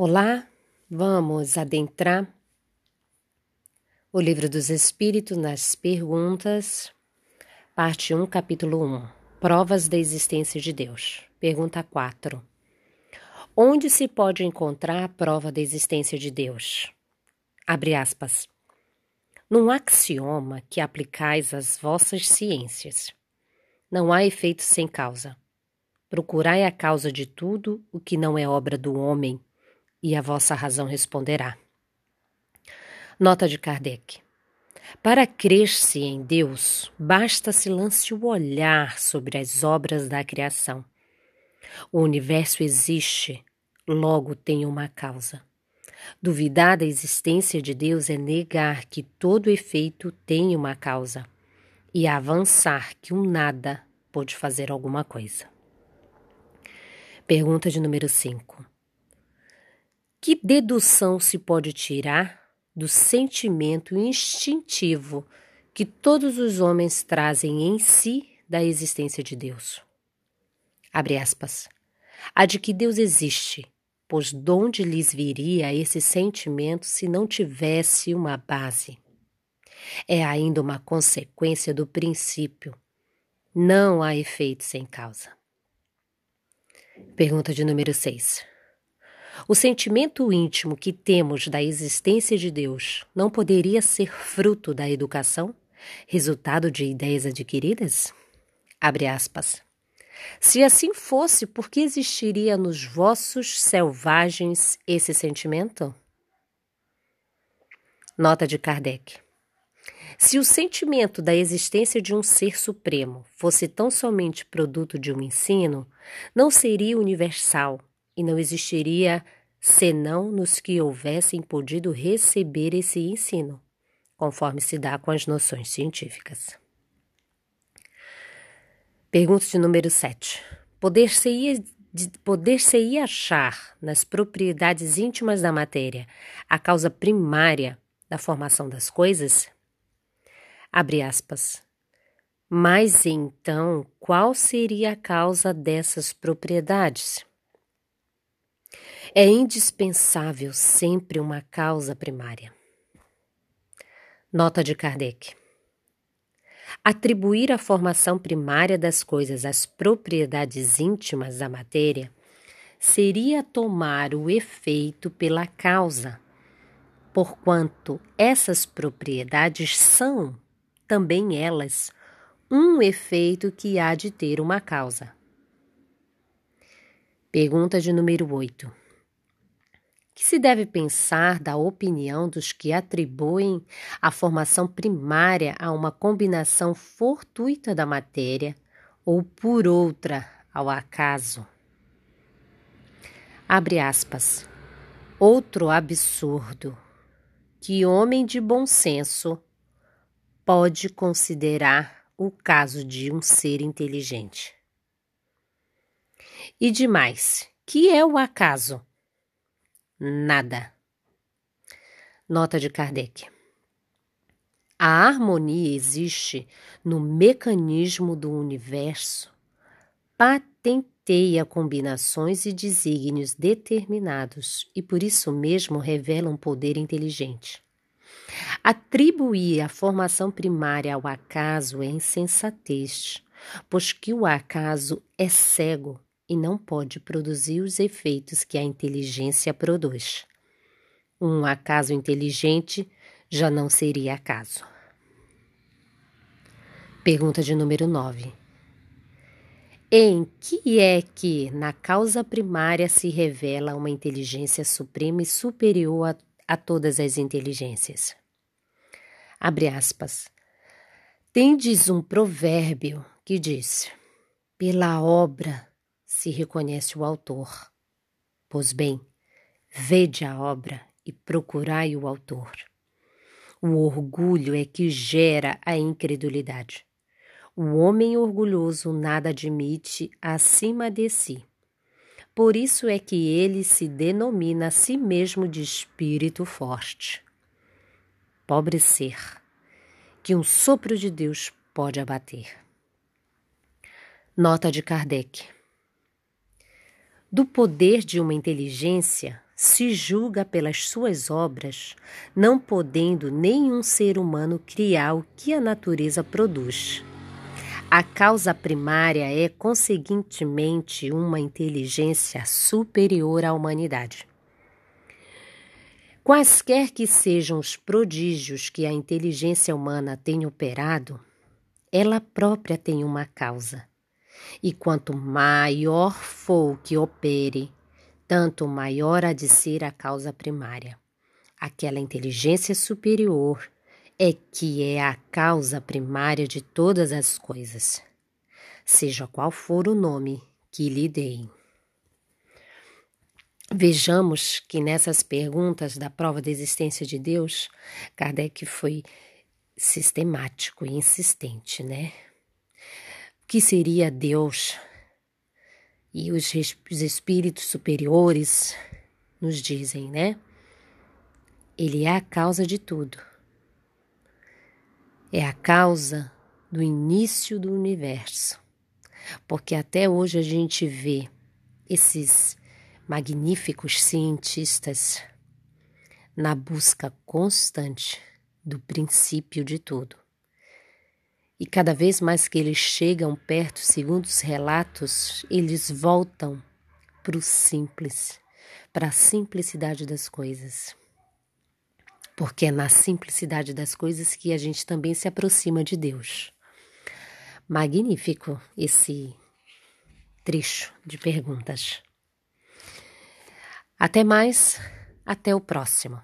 Olá, vamos adentrar o Livro dos Espíritos nas Perguntas, parte 1, capítulo 1. Provas da existência de Deus. Pergunta 4. Onde se pode encontrar a prova da existência de Deus? Abre aspas. Num axioma que aplicais às vossas ciências. Não há efeito sem causa. Procurai a causa de tudo o que não é obra do homem e a vossa razão responderá. Nota de Kardec. Para crer-se em Deus, basta se lance o olhar sobre as obras da criação. O universo existe, logo tem uma causa. Duvidar da existência de Deus é negar que todo efeito tem uma causa e avançar que um nada pode fazer alguma coisa. Pergunta de número 5. Que dedução se pode tirar do sentimento instintivo que todos os homens trazem em si da existência de Deus? Abre aspas. A de que Deus existe, pois de onde lhes viria esse sentimento se não tivesse uma base? É ainda uma consequência do princípio. Não há efeito sem causa. Pergunta de número 6. O sentimento íntimo que temos da existência de Deus não poderia ser fruto da educação, resultado de ideias adquiridas? Abre aspas. Se assim fosse, por que existiria nos vossos selvagens esse sentimento? Nota de Kardec. Se o sentimento da existência de um ser supremo fosse tão somente produto de um ensino, não seria universal e não existiria senão nos que houvessem podido receber esse ensino, conforme se dá com as noções científicas. Pergunta de número 7. Poder-se-ia poder achar nas propriedades íntimas da matéria a causa primária da formação das coisas? Abre aspas. Mas então, qual seria a causa dessas propriedades? É indispensável sempre uma causa primária. Nota de Kardec. Atribuir a formação primária das coisas às propriedades íntimas da matéria seria tomar o efeito pela causa, porquanto essas propriedades são também elas, um efeito que há de ter uma causa. Pergunta de número 8. Que se deve pensar da opinião dos que atribuem a formação primária a uma combinação fortuita da matéria ou por outra ao acaso? Abre aspas. Outro absurdo que homem de bom senso pode considerar o caso de um ser inteligente. E demais, que é o acaso? Nada. Nota de Kardec. A harmonia existe no mecanismo do universo, patenteia combinações e desígnios determinados e por isso mesmo revela um poder inteligente. Atribuir a formação primária ao acaso é insensatez, pois que o acaso é cego e não pode produzir os efeitos que a inteligência produz. Um acaso inteligente já não seria acaso. Pergunta de número 9. Em que é que, na causa primária, se revela uma inteligência suprema e superior a, a todas as inteligências? Abre aspas. Tendes um provérbio que diz: Pela obra se reconhece o autor. Pois bem, vede a obra e procurai o autor. O orgulho é que gera a incredulidade. O homem orgulhoso nada admite acima de si. Por isso é que ele se denomina a si mesmo de espírito forte pobre ser que um sopro de Deus pode abater. Nota de Kardec. Do poder de uma inteligência se julga pelas suas obras, não podendo nenhum ser humano criar o que a natureza produz. A causa primária é, conseguintemente, uma inteligência superior à humanidade. Quaisquer que sejam os prodígios que a inteligência humana tem operado, ela própria tem uma causa. E quanto maior for o que opere, tanto maior há de ser a causa primária. Aquela inteligência superior é que é a causa primária de todas as coisas, seja qual for o nome que lhe deem. Vejamos que nessas perguntas da prova da existência de Deus, Kardec foi sistemático e insistente, né? Que seria Deus? E os, os espíritos superiores nos dizem, né? Ele é a causa de tudo. É a causa do início do universo. Porque até hoje a gente vê esses magníficos cientistas na busca constante do princípio de tudo. E cada vez mais que eles chegam perto, segundo os relatos, eles voltam para o simples, para a simplicidade das coisas. Porque é na simplicidade das coisas que a gente também se aproxima de Deus. Magnífico esse trecho de perguntas. Até mais, até o próximo.